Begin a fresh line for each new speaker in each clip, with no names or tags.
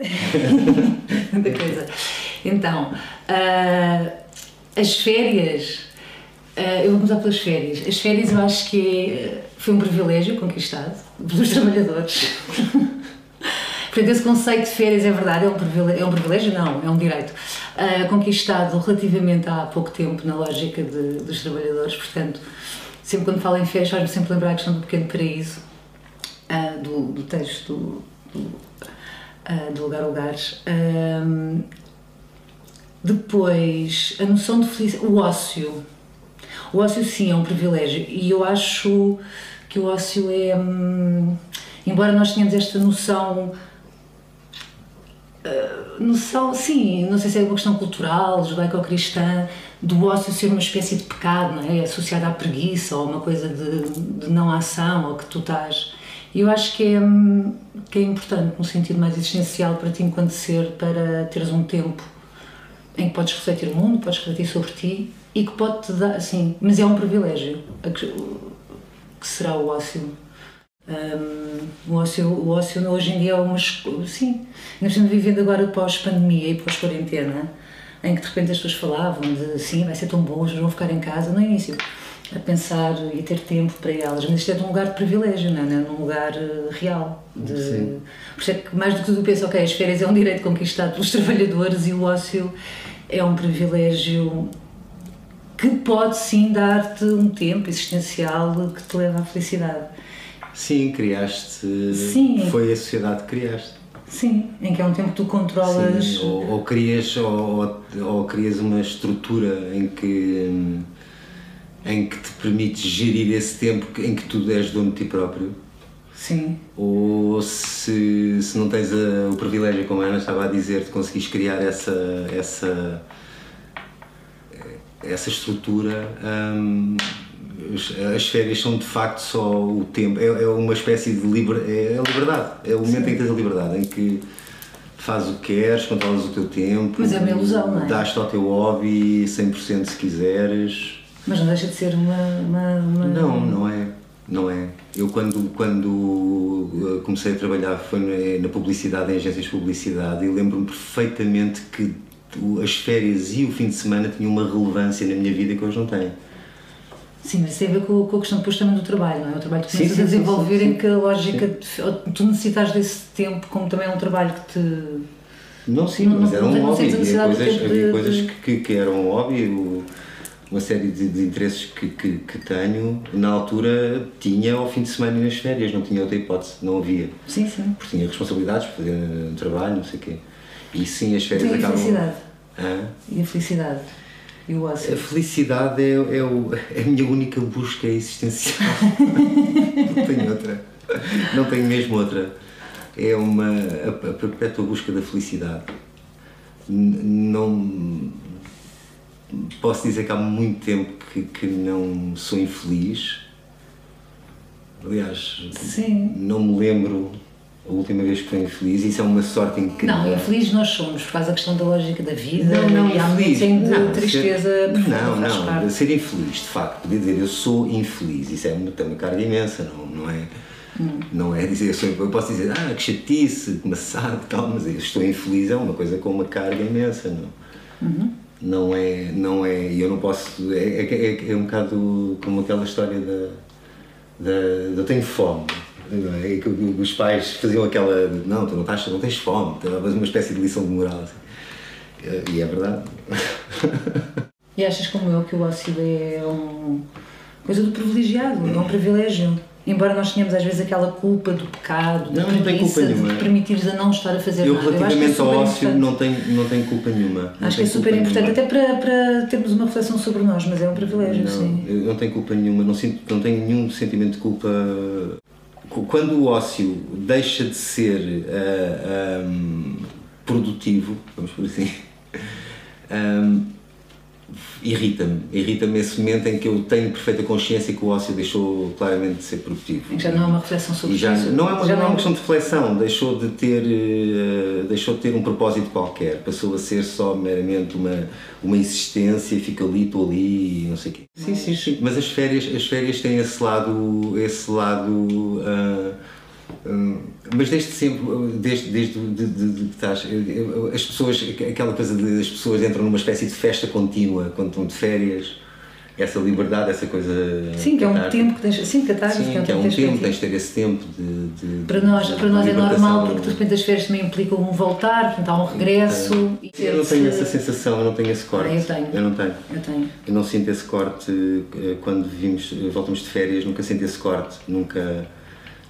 Muita coisa. Então, uh, as férias, uh, eu vou começar pelas férias. As férias eu acho que é, foi um privilégio conquistado pelos trabalhadores. Portanto, esse conceito de férias é verdade, é um privilégio, é um privilégio não, é um direito, uh, conquistado relativamente há pouco tempo na lógica de, dos trabalhadores, portanto, sempre quando falo em férias faz-me sempre lembrar a questão do pequeno paraíso, uh, do, do, texto do, do, do Lugar Lugares. depois, a noção de felicidade, o ócio. O ócio sim é um privilégio e eu acho que o ócio é... Hum, embora nós tenhamos esta noção uh, noção, sim, não sei se é uma questão cultural, judaico-cristã, do ócio ser uma espécie de pecado, não é? Associado à preguiça ou uma coisa de, de não ação ou que tu estás. E eu acho que é, que é importante, no sentido mais existencial para ti enquanto para teres um tempo em que podes refletir o mundo, podes refletir sobre ti e que pode-te dar, assim, mas é um privilégio, que será o ócio um, o, ócio, o ócio hoje em dia é uma. Sim, nós estamos vivendo agora pós-pandemia e pós-quarentena, em que de repente as pessoas falavam de sim, vai ser tão bom, hoje vão ficar em casa, no início, a pensar e ter tempo para elas. Mas isto é de um lugar de privilégio, não é? Num lugar uh, real. De, sim. Por isso é que mais do que tudo penso, ok, as férias é um direito conquistado pelos trabalhadores e o ócio é um privilégio que pode sim dar-te um tempo existencial que te leva à felicidade.
Sim, criaste. Sim. Foi a sociedade que criaste.
Sim, em que é um tempo que tu controlas.
Sim, ou, ou crias, ou, ou, crias uma estrutura em que, em que te permites gerir esse tempo em que tu és dono de ti próprio.
Sim.
Ou se, se não tens a, o privilégio, como a Ana estava a dizer, de conseguires criar essa, essa, essa estrutura. Hum, as férias são de facto só o tempo, é, é uma espécie de liber, é a liberdade, é o momento Sim. em que tens a liberdade, em que fazes o que queres, controlas o teu tempo.
Mas é uma ilusão, não é?
Dás-te ao teu hobby 100% se quiseres.
Mas não deixa de ser uma, uma, uma,
Não, não é. Não é. Eu quando, quando eh, comecei a trabalhar foi na publicidade, em agências de publicidade, e lembro-me perfeitamente que as férias e o fim de semana tinham uma relevância na minha vida que hoje não tem.
Sim, mas isso tem a ver com, com a questão depois também do trabalho, não é? O trabalho que começas a desenvolver sim, sim, em que a lógica, de, tu necessitas desse tempo, como também é um trabalho que te.
Não, sim, não, mas era um hobby. Havia coisas, havia coisas que, que, que, eram um hobby, uma série de, de interesses que, que, que, tenho, na altura tinha ao fim de semana e nas férias, não tinha outra hipótese, não havia.
Sim, sim.
Porque tinha responsabilidades, fazer um trabalho, não sei o quê. E sim, as férias
acabam.
E a
felicidade. Hã? E a felicidade. E o ócio?
A felicidade é, é, o, é a minha única busca existencial. não tenho outra. Não tenho mesmo outra. É uma a, a perpétua busca da felicidade. Não posso dizer que há muito tempo que, que não sou infeliz. Aliás,
Sim.
não me lembro a última vez que fui infeliz, isso é uma sorte incrível.
Não, infeliz nós somos, causa da questão da lógica da vida não, não, e há infeliz, não, tristeza
ser, Não, não, parte. ser infeliz, de facto, podia dizer eu sou infeliz, isso é uma, tem uma carga imensa, não, não é? Hum. Não é dizer, eu, sou, eu posso dizer, ah, que chatice, que maçado, tal, mas eu estou infeliz é uma coisa com uma carga imensa, não?
Uhum.
Não é, não é, eu não posso, é, é, é, é um bocado como aquela história da, da, eu tenho fome, é? que os pais faziam aquela. Não, tu não, estás, não tens fome, uma espécie de lição de moral. Assim. E é verdade.
E achas como eu que o ócio é um coisa do privilegiado, é um privilégio? Embora nós tenhamos às vezes aquela culpa do pecado, da não, preguiça, de te permitires a não estar a fazer
eu,
nada.
Relativamente eu, relativamente ao ócio não tenho, não tenho culpa nenhuma.
Acho que é super importante, até para, para termos uma reflexão sobre nós, mas é um privilégio,
não,
sim.
Eu não tenho culpa nenhuma, não, sinto, não tenho nenhum sentimento de culpa quando o ócio deixa de ser uh, eh, um, produtivo, vamos por assim, um, irrita-me. Irrita-me esse momento em que eu tenho perfeita consciência que o ócio deixou claramente de ser produtivo.
Já não é uma reflexão sobre
já, isso. Não é uma, já não é uma questão de reflexão, deixou de, ter, uh, deixou de ter um propósito qualquer, passou a ser só meramente uma, uma existência fica ali, estou ali e não sei o quê. Sim, sim, sim. Mas as férias, as férias têm esse lado, esse lado uh, mas desde sempre, desde, desde de, de, de que estás, as pessoas, aquela coisa de as pessoas entram numa espécie de festa contínua quando estão de férias, essa liberdade, essa coisa.
Sim, que é um tempo que tens. Sim, catártico,
sim, que é um tempo, tens de ter esse tempo de. de
para nós, para nós é normal, porque de repente as férias também implicam um voltar, portanto há um regresso.
É. Eu não tenho essa sensação, eu não tenho esse corte. Ah,
eu tenho.
Eu não tenho.
Eu tenho.
Eu não sinto esse corte eh, quando vimos, voltamos de férias, nunca sinto esse corte, nunca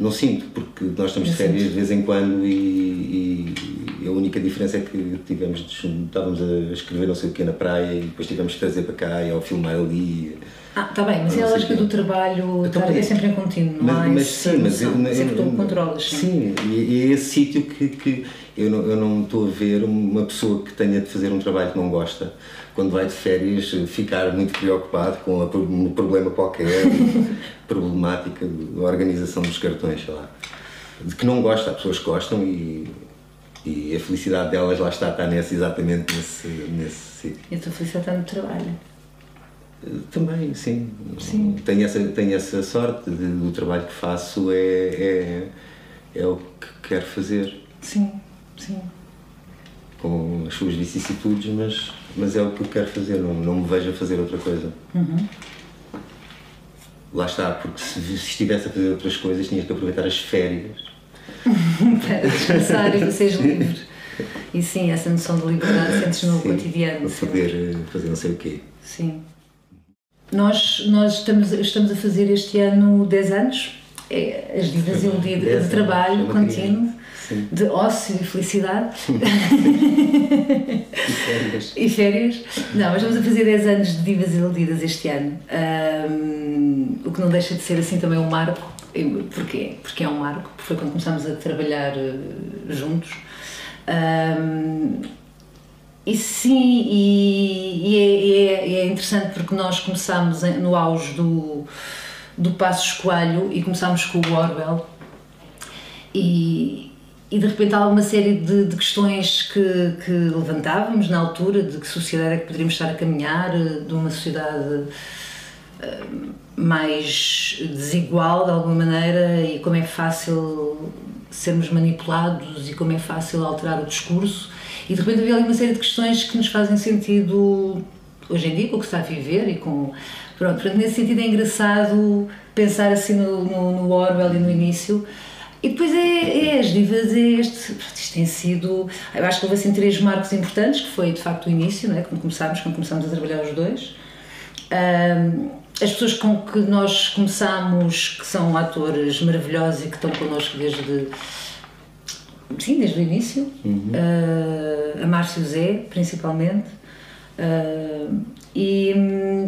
não sinto, porque nós estamos de férias de vez em quando e, e, a única diferença é que tivemos, estávamos a escrever não sei o que na praia e depois tivemos que trazer para cá e ao filmar ali.
Ah, está bem, mas é a lógica do trabalho então, é sempre em contínuo, não
mas, mas sim, mas eu,
sempre tu controlas. Sim,
sim e, e é esse sítio que, que eu, não, eu não estou a ver uma pessoa que tenha de fazer um trabalho que não gosta quando vai de férias, ficar muito preocupado com um problema qualquer, problemática da organização dos cartões, sei lá. De que não gosta, há pessoas que gostam e, e a felicidade delas lá está, está nesse, exatamente nesse, nesse sítio.
E a tua felicidade está no trabalho?
Também, sim.
sim.
Tenho, essa, tenho essa sorte de, do trabalho que faço, é, é, é o que quero fazer.
Sim, sim.
Com as suas vicissitudes, mas mas é o que eu quero fazer, não, não me vejo a fazer outra coisa.
Uhum.
Lá está, porque se, se estivesse a fazer outras coisas, tinhas que aproveitar as férias
para descansar e seres livre. E sim, essa noção de liberdade sentes no cotidiano.
Para poder eh, fazer não sei o quê.
Sim. Nós, nós estamos, estamos a fazer este ano 10 anos, é, as divas iludidas de trabalho contínuo Sim. de ócio e felicidade.
e férias.
e férias. Não, mas vamos a fazer 10 anos de Divas Iludidas este ano. Um, o que não deixa de ser assim também um marco. Porquê? Porque é um marco, porque foi quando começámos a trabalhar uh, juntos. Um, e sim, e, e é, é, é, interessante porque nós começámos no auge do, do Passo Escoalho e começámos com o Orwell. E, e de repente há uma série de, de questões que, que, levantávamos na altura, de que sociedade é que poderíamos estar a caminhar, de uma sociedade uh, mais desigual de alguma maneira e como é fácil sermos manipulados e como é fácil alterar o discurso. E de repente havia ali uma série de questões que nos fazem sentido hoje em dia com o que está a viver e com. Pronto, nesse sentido é engraçado pensar assim no, no, no Orwell e no início e depois é, é as divas, é este. Isto tem sido. Eu acho que houve assim três marcos importantes, que foi de facto o início, não é? quando começámos, quando começámos a trabalhar os dois. Um, as pessoas com que nós começámos, que são atores maravilhosos e que estão connosco desde. Sim, desde o início.
Uhum.
Uh, a Márcio Zé, principalmente. Uh, e,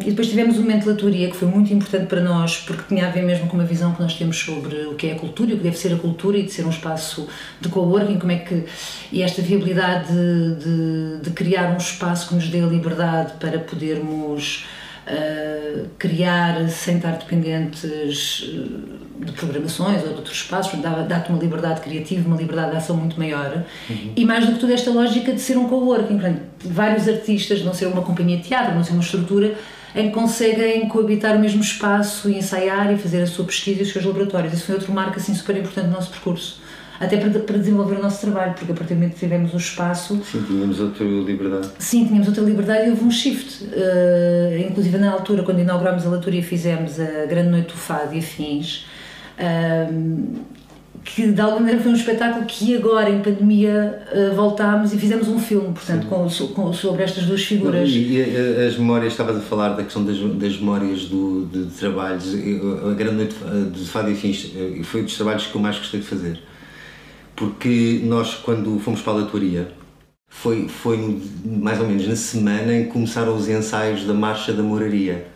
e, depois tivemos uma mentelatoria que foi muito importante para nós porque tinha a ver mesmo com uma visão que nós temos sobre o que é a cultura e o que deve ser a cultura e de ser um espaço de coworking, como é que e esta viabilidade de, de, de criar um espaço que nos dê a liberdade para podermos uh, criar sem estar dependentes eh, de programações ou de outros espaços, dá-te uma liberdade criativa, uma liberdade de ação muito maior.
Uhum.
E mais do que tudo, esta lógica de ser um coworking. Portanto, vários artistas, não ser uma companhia de teatro, não ser uma estrutura, em que conseguem coabitar o mesmo espaço e ensaiar e fazer a sua pesquisa e os seus laboratórios. Isso foi outro marco assim, super importante do nosso percurso até para, para desenvolver o nosso trabalho, porque a partir do momento que tivemos o espaço.
Sim, tínhamos outra liberdade.
Sim, tínhamos outra liberdade e houve um shift. Uh, inclusive, na altura, quando inaugurámos a leitura e fizemos a Grande Noite do Fado e afins. Uh, que de alguma maneira foi um espetáculo que agora em pandemia uh, voltámos e fizemos um filme, portanto, com, com, sobre estas duas figuras.
E, e, as memórias, estavas a falar da questão das, das memórias do, de, de trabalhos, a Grande Noite de Fado e Fins foi dos trabalhos que eu mais gostei de fazer porque nós, quando fomos para a leitoria, foi, foi mais ou menos na semana em que começaram os ensaios da Marcha da Moraria.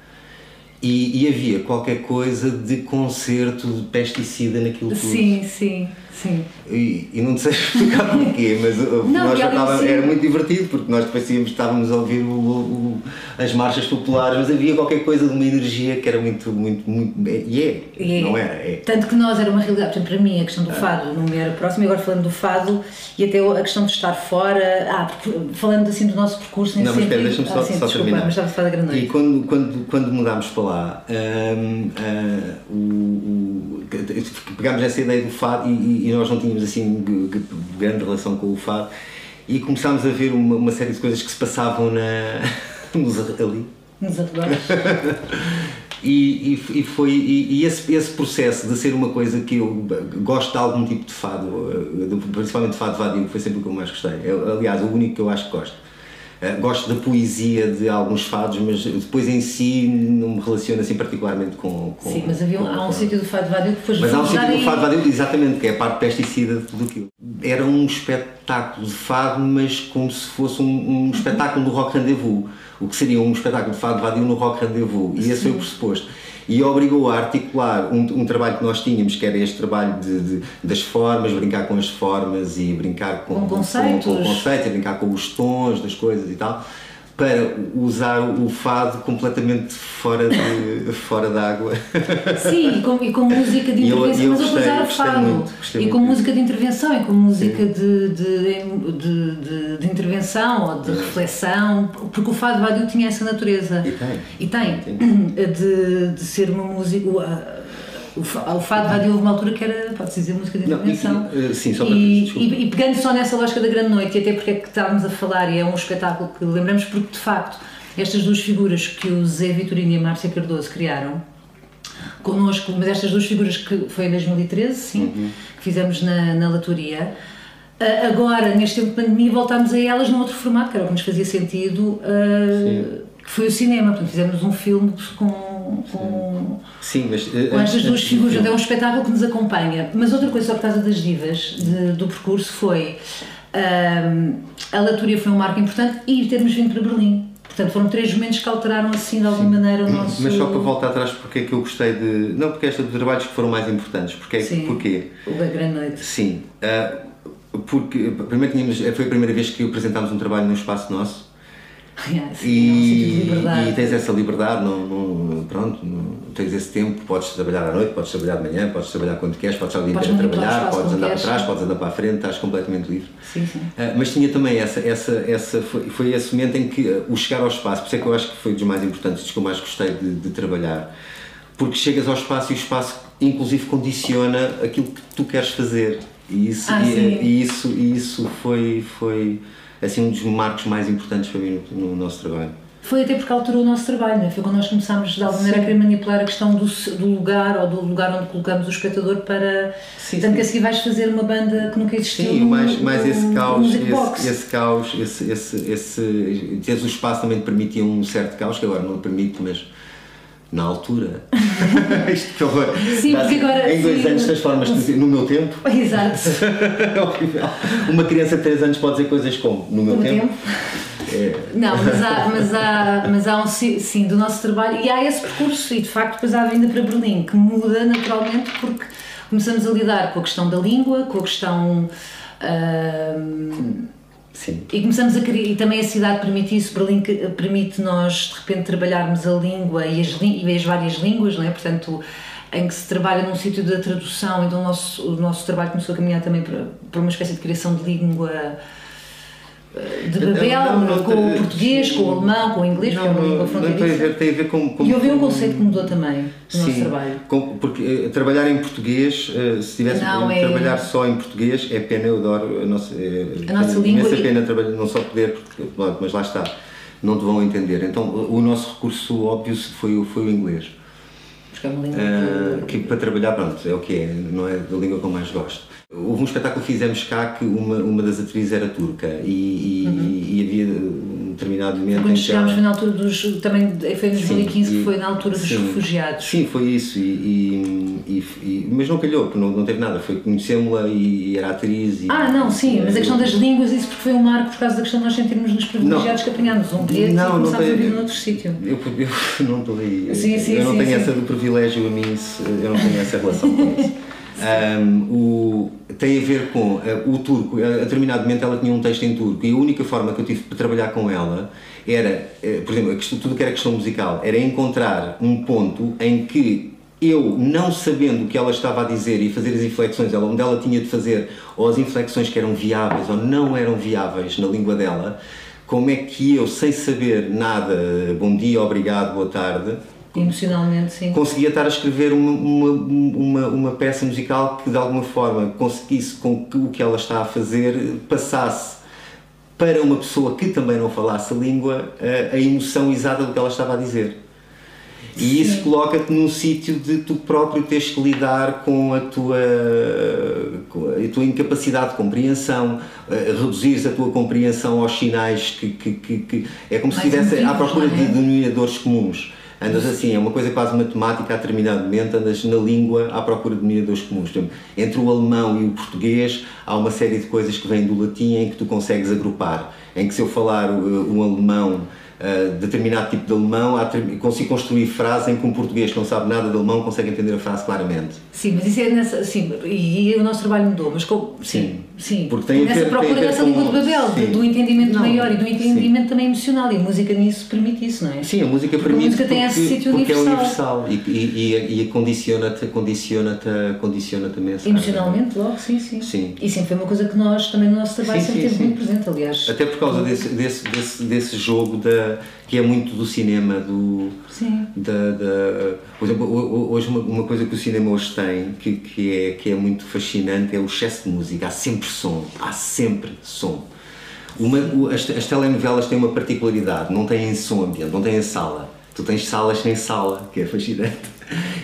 E, e havia qualquer coisa de concerto de pesticida naquilo tudo.
Sim, sim. Sim.
E, e não sei explicar porquê, mas uh, não, nós estava, era muito divertido porque nós depois estávamos a ouvir o, o, as marchas populares, mas havia qualquer coisa de uma energia que era muito, muito, muito. E é, é, não era? É.
Tanto que nós era uma realidade, portanto, para mim a questão do ah. fado não me era próxima, e agora falando do fado e até a questão de estar fora, ah, falando assim do nosso percurso
nesse Não, mas espera, deixa-me só, ah, sim,
só
desculpa, terminar.
Mas estava a falar da grande
E quando, quando, quando mudámos para lá, um, uh, o, o, pegámos essa ideia do fado e, e, nós não tínhamos assim grande relação com o fado e começámos a ver uma, uma série de coisas que se passavam na, nos, ali.
Nos arredores.
E, e, e, foi e, e, esse, esse processo de ser uma coisa que eu gosto de algum tipo de fado, eh, principalmente de fado vadio, foi sempre o que eu mais gostei. Eu, aliás, o único que eu acho que gosto. Uh, gosto da poesia de alguns fados, mas depois em si não me relaciona assim particularmente com. com
Sim, mas havia,
com,
há um sítio do fado vadio que depois
Mas há um sítio do fado vadio, exatamente, que é a parte pesticida de tudo aquilo. Era um espetáculo de fado, mas como se fosse um, um espetáculo do rock rendezvous o que seria um espetáculo de fado vadio no Rock Rendezvous. E esse foi o pressuposto. E obrigou a articular um, um, trabalho que nós tínhamos, que era este trabalho de, de, das formas, brincar com as formas e brincar com,
com conceitos, com,
com, com conceitos, brincar com os tons das coisas e tal para usar o fado completamente fora de fora d'água.
Sim, e com, e com música de intervenção, eu, eu mas usar o fado. Muito, e com música de intervenção, e com música de de, de, de, de, intervenção ou de reflexão, porque o fado vadio tinha essa natureza.
E tem.
E tem, de, de ser uma música o, fado vadio houve uma altura que era, pode-se dizer, música de intervenção.
Não, e, sim, só para
e, e, e, pegando só nessa lógica da grande noite, e até porque é que estávamos a falar, e é um espetáculo que lembramos, porque de facto, estas duas figuras que o Zé Vitorino e a Márcia Cardoso criaram, connosco, mas estas duas figuras que foi em 2013, sim, uhum. que fizemos na, na Latoria. Agora, neste tempo de pandemia, voltámos a elas num outro formato, que era o que nos fazia sentido, uh, que foi o cinema. Portanto, fizemos um filme com com,
Sim, mas,
eh, com estas duas figuras. É um espetáculo que nos acompanha. Mas outra coisa, só por causa das divas de, do percurso, foi um, a Laturia foi um marco importante e termos vindo para Berlim. Portanto, foram três momentos que alteraram assim de alguma Sim. maneira o nosso.
Mas só para voltar atrás, porque é que eu gostei de. Não, porque esta de trabalhos que foram mais importantes. Porque,
Sim.
Porquê?
O da Grande Noite.
Sim. Uh, porque, primeiro, tínhamos, foi a primeira vez que apresentámos um trabalho no espaço nosso
Yeah, sim,
é um e, e, tens essa liberdade, não, não, pronto, não, tens esse tempo, podes trabalhar à noite, podes trabalhar de manhã, podes trabalhar quando queres, podes estar o dia inteiro a trabalhar, podes andar para trás, podes andar para a frente, estás completamente livre.
Sim, sim. Uh,
mas tinha também essa, essa, essa foi, foi esse momento em que uh, o chegar ao espaço, por isso é que eu acho que foi dos mais importantes, dos que eu mais gostei de, de trabalhar, porque chegas ao espaço e o espaço inclusive condiciona aquilo que tu queres fazer. E isso,
ah,
e, e, isso, e isso foi, foi assim um dos marcos mais importantes para mim no, no nosso trabalho.
Foi até porque alterou o nosso trabalho, não é? Foi quando nós começámos de alguma maneira a querer manipular a questão do, do, lugar ou do lugar onde colocamos o espectador para. Sim, Tanto sim. que a seguir vais fazer uma banda que nunca existiu.
Sim, no, mais, mais esse caos, esse, esse, caos, esse, esse, esse, esse, o espaço também te permitia um certo caos, que agora não permite, mas na altura. Isto que horror.
Sim, porque agora.
Em dois sim, anos transformas-te no meu tempo.
Exato.
é horrível. Uma criança de 3 anos pode dizer coisas como no meu tempo. tempo.
É. Não, mas há, mas, há, mas há um sim do nosso trabalho e há esse percurso e de facto depois há a vinda para Berlim que muda naturalmente porque começamos a lidar com a questão da língua, com a questão. Uh,
Sim.
E começamos a querer, e também a cidade permite isso, Berlim permite nós de repente trabalharmos a língua e as, e as várias línguas, não é? Portanto, em que se trabalha num sítio da tradução, então o nosso, o nosso trabalho começou a caminhar também para, para uma espécie de criação de língua de Babel, não, não, com o português, com o alemão, com o inglês, não, que é uma língua fronteiriça.
Tem a ver, tem a ver com, com
E houve um conceito que mudou também no sim, nosso trabalho.
Com, porque uh, trabalhar em português, uh, se tivesse não, é... trabalhar só em português, é pena, eu adoro a nossa, é,
a nossa língua.
É pena trabalhar, não só poder, porque, mas lá está, não te vão entender. Então o nosso recurso óbvio foi, foi o inglês.
Porque é uma língua uh,
que... para trabalhar, pronto, é o que é, não é a língua que eu mais gosto. Houve um espetáculo que fizemos cá que uma, uma das atrizes era turca e, e, uhum. e havia um determinado momento.
Quando chegámos ela... na altura dos. também foi em 2015 sim, que foi na altura dos sim, refugiados.
Sim, foi isso, e, e mas não calhou, porque não, não teve nada, foi conhecemos-la e, era atriz.
ah, não, sim, mas a questão das línguas, isso porque foi um marco por causa da questão de nós sentirmos-nos privilegiados que apanhámos um bilhete não, e começámos a vir noutro sítio.
Eu, eu não estou aí.
Sim, sim,
eu não tenho essa do privilégio a mim, eu não tenho essa relação com isso. Um, o, tem a ver com uh, o turco. A, a determinado momento ela tinha um texto em turco e a única forma que eu tive para trabalhar com ela era, uh, por exemplo, questão, tudo que era questão musical, era encontrar um ponto em que eu, não sabendo o que ela estava a dizer e fazer as inflexões, ela, onde ela tinha de fazer, ou as inflexões que eram viáveis ou não eram viáveis na língua dela, como é que eu, sem saber nada, bom dia, obrigado, boa tarde,
Emocionalmente, sim.
Conseguia estar a escrever uma, uma, uma, uma peça musical que de alguma forma conseguisse com que o que ela está a fazer passasse para uma pessoa que também não falasse a língua a, emoção exata do que ela estava a dizer. E isso coloca-te num sítio de tu próprio teres que lidar com a tua, com a tua incapacidade de compreensão, uh, reduzires a tua compreensão aos sinais que, que, que, que é como se estivesse à procura de
é?
denominadores comuns. Andas assim, é uma coisa quase matemática a determinado momento, andas na língua à procura de denominadores comuns. Entre o alemão e o português há uma série de coisas que vêm do latim em que tu consegues agrupar. Em que se eu falar uh, um alemão uh, determinado tipo de alemão, consigo construir frase em que um português que não sabe nada de alemão consegue entender a frase claramente.
Sim, mas isso é nessa. Sim, e, e o nosso trabalho mudou, mas sim, sim,
porque tem
nessa
ver,
procura
tem
dessa língua de Babel,
sim.
do entendimento
Não,
maior e do entendimento
sim.
também emocional, e a música nisso permite isso, não é?
Sim, a música
Porque
permite
a música tem
porque,
esse sítio
porque
universal.
é universal e, e, e, condiciona-te condiciona condiciona a mensagem.
Emocionalmente, logo, sim, sim,
Sim.
E sempre foi uma coisa que nós, também no nosso trabalho,
Sim,
sempre
sim,
teve muito presente, aliás.
Até por causa desse, desse, desse, desse jogo da, que é muito do cinema, do,
Sim.
da, da, por exemplo, ho- ho- hoje uma, uma coisa que o cinema hoje tem, que, que, é, que é muito fascinante, é o excesso de música. Há sempre som, há sempre som. Uma, as, as telenovelas têm uma particularidade, não têm som ambiente, não têm sala. Tu tens salas sem sala, que é fascinante.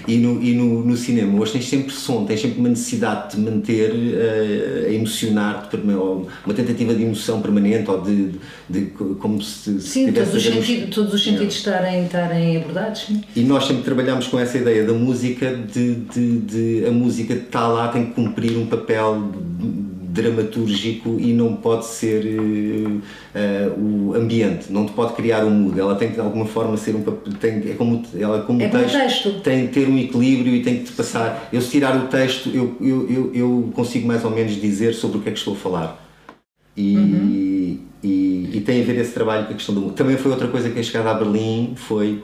E no, e no, no cinema hoje tens sempre som, tens sempre uma necessidade de manter eh, a emocionar-te, ou uma tentativa de emoção permanente, ou de, de, de co- como se,
Sim, todos os, sentidos, todos os sentidos estarem, estarem abordados, sim.
e nós sempre trabalhamos com essa ideia da música, de, de, de a música está lá, tem que cumprir um papel dramatúrgico e não pode ser eh, o ambiente, não te pode criar um mood, ela tem que de alguma forma ser um papel, tem, é como, ela como
É como texto.
tem que ter um equilíbrio e tem que te passar. Eu se tirar o texto, eu, eu, eu, eu consigo mais ou menos dizer sobre o que é que estou a falar. E,
Uhum.
e, e tem a ver esse trabalho com a questão do mundo. Também foi outra coisa que a chegada a Berlim foi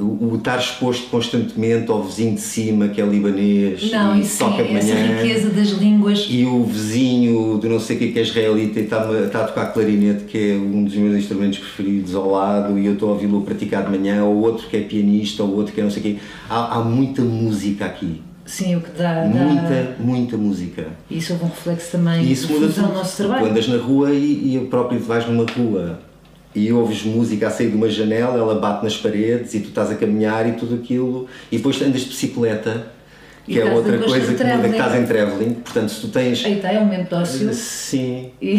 o, o estar exposto constantemente ao vizinho de cima que é libanês
Não,
e
isso
toca de
sim, essa
manhã
riqueza das línguas.
e o vizinho de não sei o que que é israelita e está, está a tocar clarinete que é um dos meus instrumentos preferidos ao lado e eu estou a ouvi-lo praticar de manhã ou outro que é pianista ou outro que é não sei o quê há, há muita música aqui
Sim, o que dá. dá-
muita, muita música
E isso houve um reflexo também
e isso
de
muda tudo.
nosso
Tu
trabalho.
andas na rua e, e próprio vais numa rua e ouves música a sair de uma janela, ela bate nas paredes e tu estás a caminhar e tudo aquilo. E depois andas de bicicleta
E
que é
estás
outra coisa que muda, que estás em travelling portanto se tu tens
Aí está, é um momento de ócio.
sim.
E,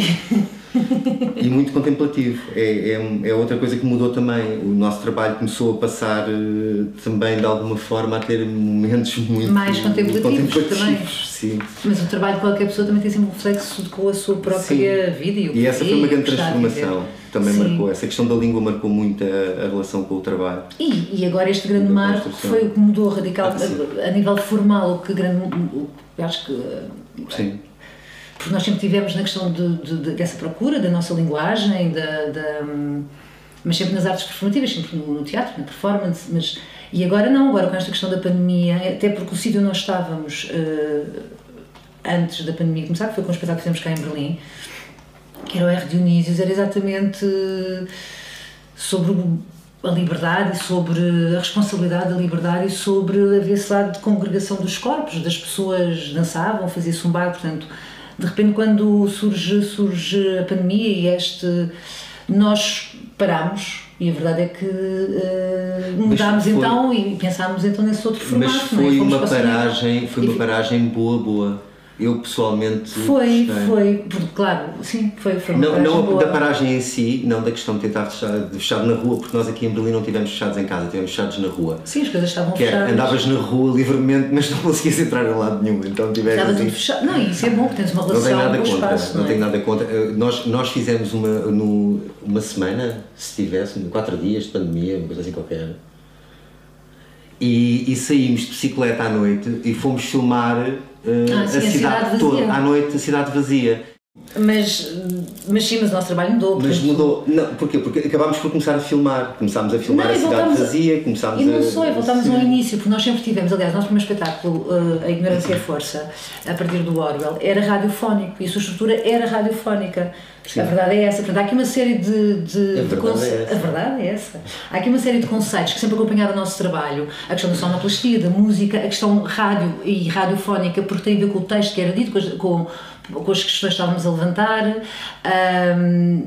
e muito contemplativo. É, é, é outra coisa que mudou também. O nosso trabalho começou a passar eh, também de alguma forma a ter momentos muito
Mais contemplativos também.
Sim.
mas o trabalho de qualquer pessoa também tem sempre um reflexo com a sua própria vida e o
E essa foi uma grande transformação. Também
Sim.
marcou. Essa questão da língua marcou muito a, a relação com o trabalho.
E, e agora este grande marco foi o que mudou radical
Ah, sim.
a, a nível formal, o que grande, o, acho que
Sim.
Porque nós sempre tivemos na questão de, de- de- dessa procura da nossa linguagem, da, da, mas sempre nas artes performativas, sempre no, teatro, na performance, mas e agora não, agora com esta questão da pandemia, até porque o sítio onde nós estávamos eh, antes da pandemia começar, que foi com o espetáculo que fizemos cá em Berlim, que era o R. Dionísios, era exatamente sobre o- a liberdade sobre a responsabilidade da liberdade e sobre haver esse lado de congregação dos corpos, das pessoas dançavam, faziam-se um bar, portanto, de repente quando surge, surge a pandemia e este, nós parámos e a verdade é que eh, mudámos
foi-
então e pensámos então nesse outro formato,
Mas
é?
foi
Fomos
uma paragem, foi uma paragem boa, boa. Eu pessoalmente
Foi,
gostei.
foi, porque claro, sim, foi, foi
Não, não
boa.
da paragem em si, não da questão de tentar fechar, de fechar na rua, porque nós aqui em Berlim não tivemos fechados em casa, tivemos fechados na rua.
Sim, as coisas estavam
Que é,
fechadas.
andavas na rua livremente, mas não conseguias entrar em lado nenhum, então tiveste
Estava
assim.
tudo fechado. Não, isso é bom, porque tens uma
Não
relação com o espaço.
não
é?
tenho nada contra. Eh, Nós, nós fizemos uma, no, uma semana, se tivesse, quatro dias de pandemia, uma coisa assim qualquer. E, e saímos de bicicleta à noite e fomos filmar eh,
Ah,
a,
sim, a
cidade
cidade
toda,
vazia.
à noite, a cidade vazia.
Mas Mas sim, mas o nosso trabalho mudou.
Mas mudou. Não, porquê? Porque acabámos por começar a filmar. Começámos a filmar
Não,
a
e
cidade
a-
vazia, começámos
E não
a.
só, e voltámos
Sim.
ao início, porque nós sempre tivemos, aliás, o nosso primeiro espetáculo, eh, A Ignorância é Força, a partir do Orwell, era radiofónico e a sua estrutura era radiofónica.
Sim.
A verdade é essa. Portanto, há aqui uma série de. de,
A
de
verdade é essa.
A verdade é essa. Há aqui uma série de conceitos que sempre acompanharam o nosso trabalho. A questão da sonoplastia, da música, a questão rádio e radiofónica, porque tem a ver com o texto que era dito, com com, as questões que estávamos a levantar. Ahm,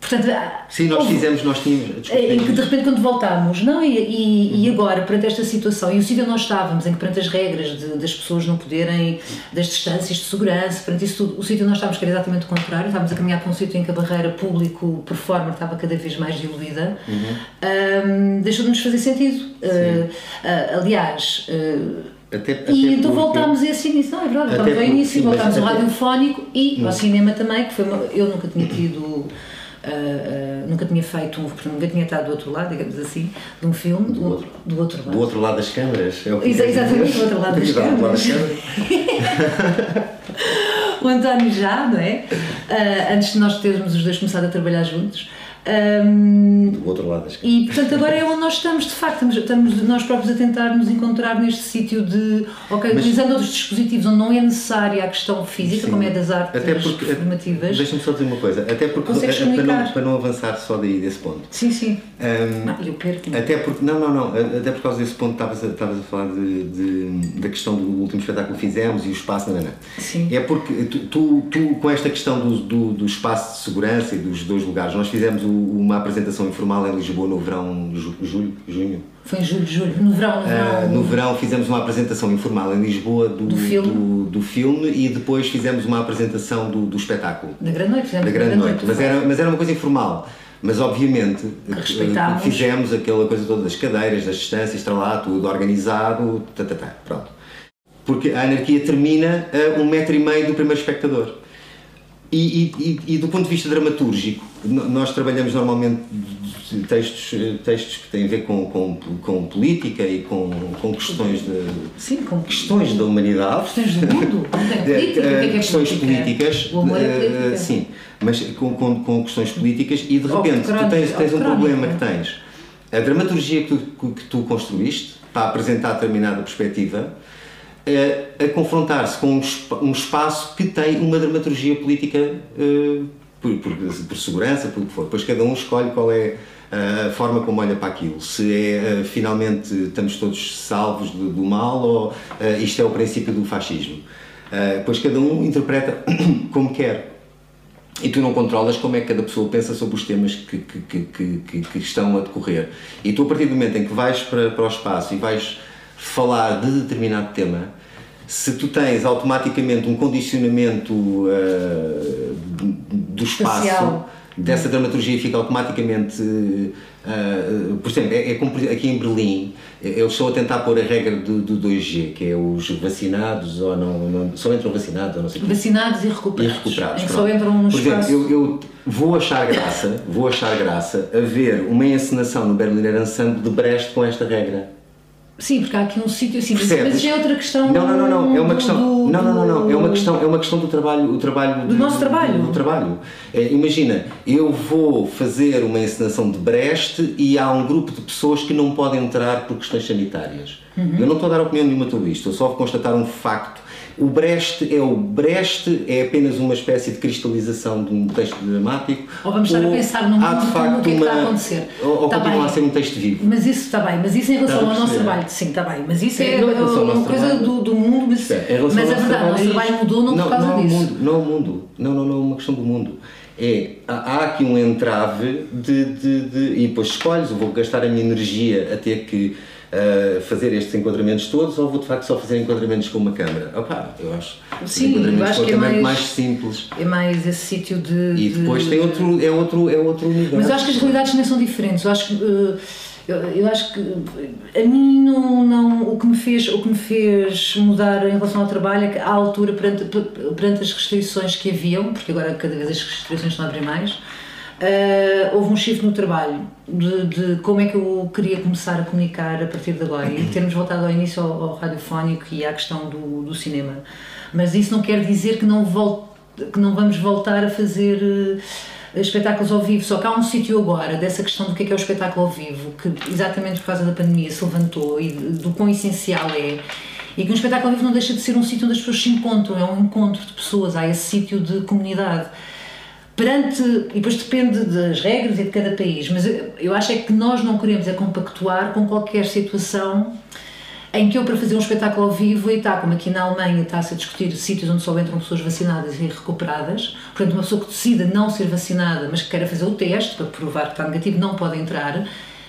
portanto, há-
Sim, nós
houve-
fizemos, nós tínhamos. desculpa,
em que de repente quando voltámos, não, e, e,
Uhum.
e agora, perante esta situação, e o sítio onde nós estávamos, em que perante as regras de- das pessoas não poderem, das distâncias de segurança, perante isso tudo, o sítio onde nós estávamos, que era exatamente o contrário, estávamos a caminhar para um sítio em que a barreira público-performer estava cada vez mais diluída,
Uhum.
ahm, deixou de nos fazer sentido. Ah, ah, aliás, ah,
Até, até
e então
porque-
voltámos a esse início, não é verdade? Voltámos ao início,
sim,
voltámos ao
até-
radiofónico e ao cinema também, que foi uma, eu nunca tinha tido. ah, ah, nunca tinha feito um, portanto, nunca tinha estado do outro lado, digamos assim, de um filme, do, outro, do outro lado.
Do outro lado das câmaras. É o que dizer.
exatamente, do outro lado das
Do
câmaras. o António já, não é? Ah, antes de nós termos os dois começado a trabalhar juntos. Ahm,
Do outro lado das câmaras.
e portanto agora é onde nós estamos, de facto, estamos, estamos nós próprios a tentar nos encontrar neste sítio de, ok,
Mas-
utilizando outros dispositivos onde não é necessária a questão física,
Sim.
como é das artes
Até porque-
performativas.
Deixa-me só dizer uma coisa. Até porque.
Consegues
eh, para, não, para não avançar só daí desse ponto.
Sim, sim.
Ahm,
Ah, eu perco.
Até porque, não, não, não, até por causa desse ponto estavas a, estavas a falar de, de- da questão do último espetáculo que fizemos e o espaço, não, não, não.
Sim.
É porque tu, tu, tu, com esta questão do, do, do espaço de segurança e dos dois lugares, nós fizemos o- uma apresentação informal em Lisboa no verão, ju- julho, junho.
Foi em julho, julho. No verão, no verão.
Ah, no verão fizemos uma apresentação informal em Lisboa do,
Do filme.
do, do filme e depois fizemos uma apresentação do, do espetáculo.
Na grande noite, fizemos
Da
na
grande noite, mas
foi.
era, mas era uma coisa informal. Mas obviamente eh, fizemos aquela coisa toda das cadeiras, das distâncias, está lá, tudo organizado, tá, tá, tá, pronto. Porque a anarquia termina a um metro e meio do primeiro espectador. E, e- e- do ponto de vista dramatúrgico, nós trabalhamos normalmente de textos, eh, textos que têm a ver com, com, com política e com, com questões de,
Sim, com
questões da humanidade.
questões do mundo. Tem política. O que é que é
questões
política?
políticas,
O amor é
eh,
política.
sim, mas com, com, com questões políticas e de repente tu tens, tens um problema que tens a dramaturgia que tu, que tu construíste para apresentar determinada perspectiva eh, a confrontar-se com um, um espaço que tem uma dramaturgia política eh, por, por, por segurança, por que for. Depois cada um escolhe qual é a forma como olha para aquilo. Se é eh, finalmente estamos todos salvos do, do mal ou eh, isto é o princípio do fascismo. Eh, Depois cada um interpreta como quer. E tu não controlas como é que cada pessoa pensa sobre os temas que, que, que, que- que estão a decorrer. E tu, a partir do momento em que vais para, para o espaço e vais falar de determinado tema, se tu tens automaticamente um condicionamento ah, do espaço,
Espacial.
dessa dramaturgia fica automaticamente. ah, por exemplo, é, é como exemplo, aqui em Berlim, eles estão a tentar pôr a regra do, do 2G, que é os vacinados ou não, não só entram vacinados ou não sei.
Vacinados e
E
recuperados.
recuperados.
Em que
pronto.
só entram num
Por exemplo,
espaço.
eu, eu vou achar graça, vou achar graça a ver uma encenação no Berliner Ensemble de Brecht com esta regra.
Sim, porque há aqui um sítio assim, mas-
Percebes?
mas já é outra questão.
Não, não, não, não, é uma
do-
questão.
do-
Não, não, não, não, é uma
do-
questão, é uma questão do trabalho, o trabalho
Do
de-
nosso trabalho.
Do, trabalho. É, imagina, eu vou fazer uma encenação de Brecht e há um grupo de pessoas que não podem entrar por questões sanitárias.
Uhum.
Eu não estou a dar opinião nenhuma sobre isto, eu só vou constatar um facto. O Brecht é o Brecht é apenas uma espécie de cristalização de um texto dramático.
Ou vamos estar a pensar
há
mundo
de facto
que é que está a
uma-
acontecer.
Ou, ou
Tá
continua
bem.
a ser um texto vivo.
Mas isso está bem, mas isso em relação
Está a
ao nosso trabalho, sim, está bem, mas isso
É,
é,
não relação
uma coisa do, do mundo, mas,
relação
mas é
nosso
verdade, o nosso
é
trabalho mudou não, por causa
não é
disso.
Mundo, não é o mundo, não, não, não é uma questão do mundo. É, há, aqui um entrave de, de, de- E depois escolhes, eu vou gastar a minha energia a ter que fazer estes enquadramentos todos ou vou de facto só fazer enquadramentos com uma câmara? Opá, eu acho.
Sim, eu acho que é
câmara
mais-
simples.
É mais esse sítio de.
E depois
de-
tem outro, é outro, é outro universo.
Mas eu acho que as realidades nem são diferentes. Eu acho que. eh, eu, eu acho que eh, a mim não, não o que me fez o que me fez mudar em relação ao trabalho é que à altura perante, perante as restrições que haviam porque agora cada vez as restrições estão a abrir mais eh, houve um shift no trabalho de, de como é que eu queria começar a comunicar a partir de agora. E termos voltado ao início ao, ao radiofónico e à questão do, do cinema. Mas isso não quer dizer que não volte que não vamos voltar a fazer uh, espetáculos ao vivo, só que há um sítio agora dessa questão do que é, que é o espetáculo ao vivo, que exatamente por causa da pandemia se levantou e do quão essencial é. E que um espetáculo ao vivo não deixa de ser um sítio onde as pessoas se encontram, é um encontro de pessoas, há esse sítio de comunidade perante, e depois depende das regras e de cada país, mas eu, acho é que nós não queremos é compactuar com qualquer situação em que eu para fazer um espetáculo ao vivo e está, como aqui na Alemanha está-se a discutir sítios onde só entram pessoas vacinadas e recuperadas, portanto uma pessoa que decida não ser vacinada mas que queira fazer o teste para provar que está negativo não pode entrar,